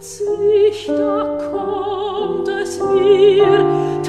plötzlich da kommt es mir.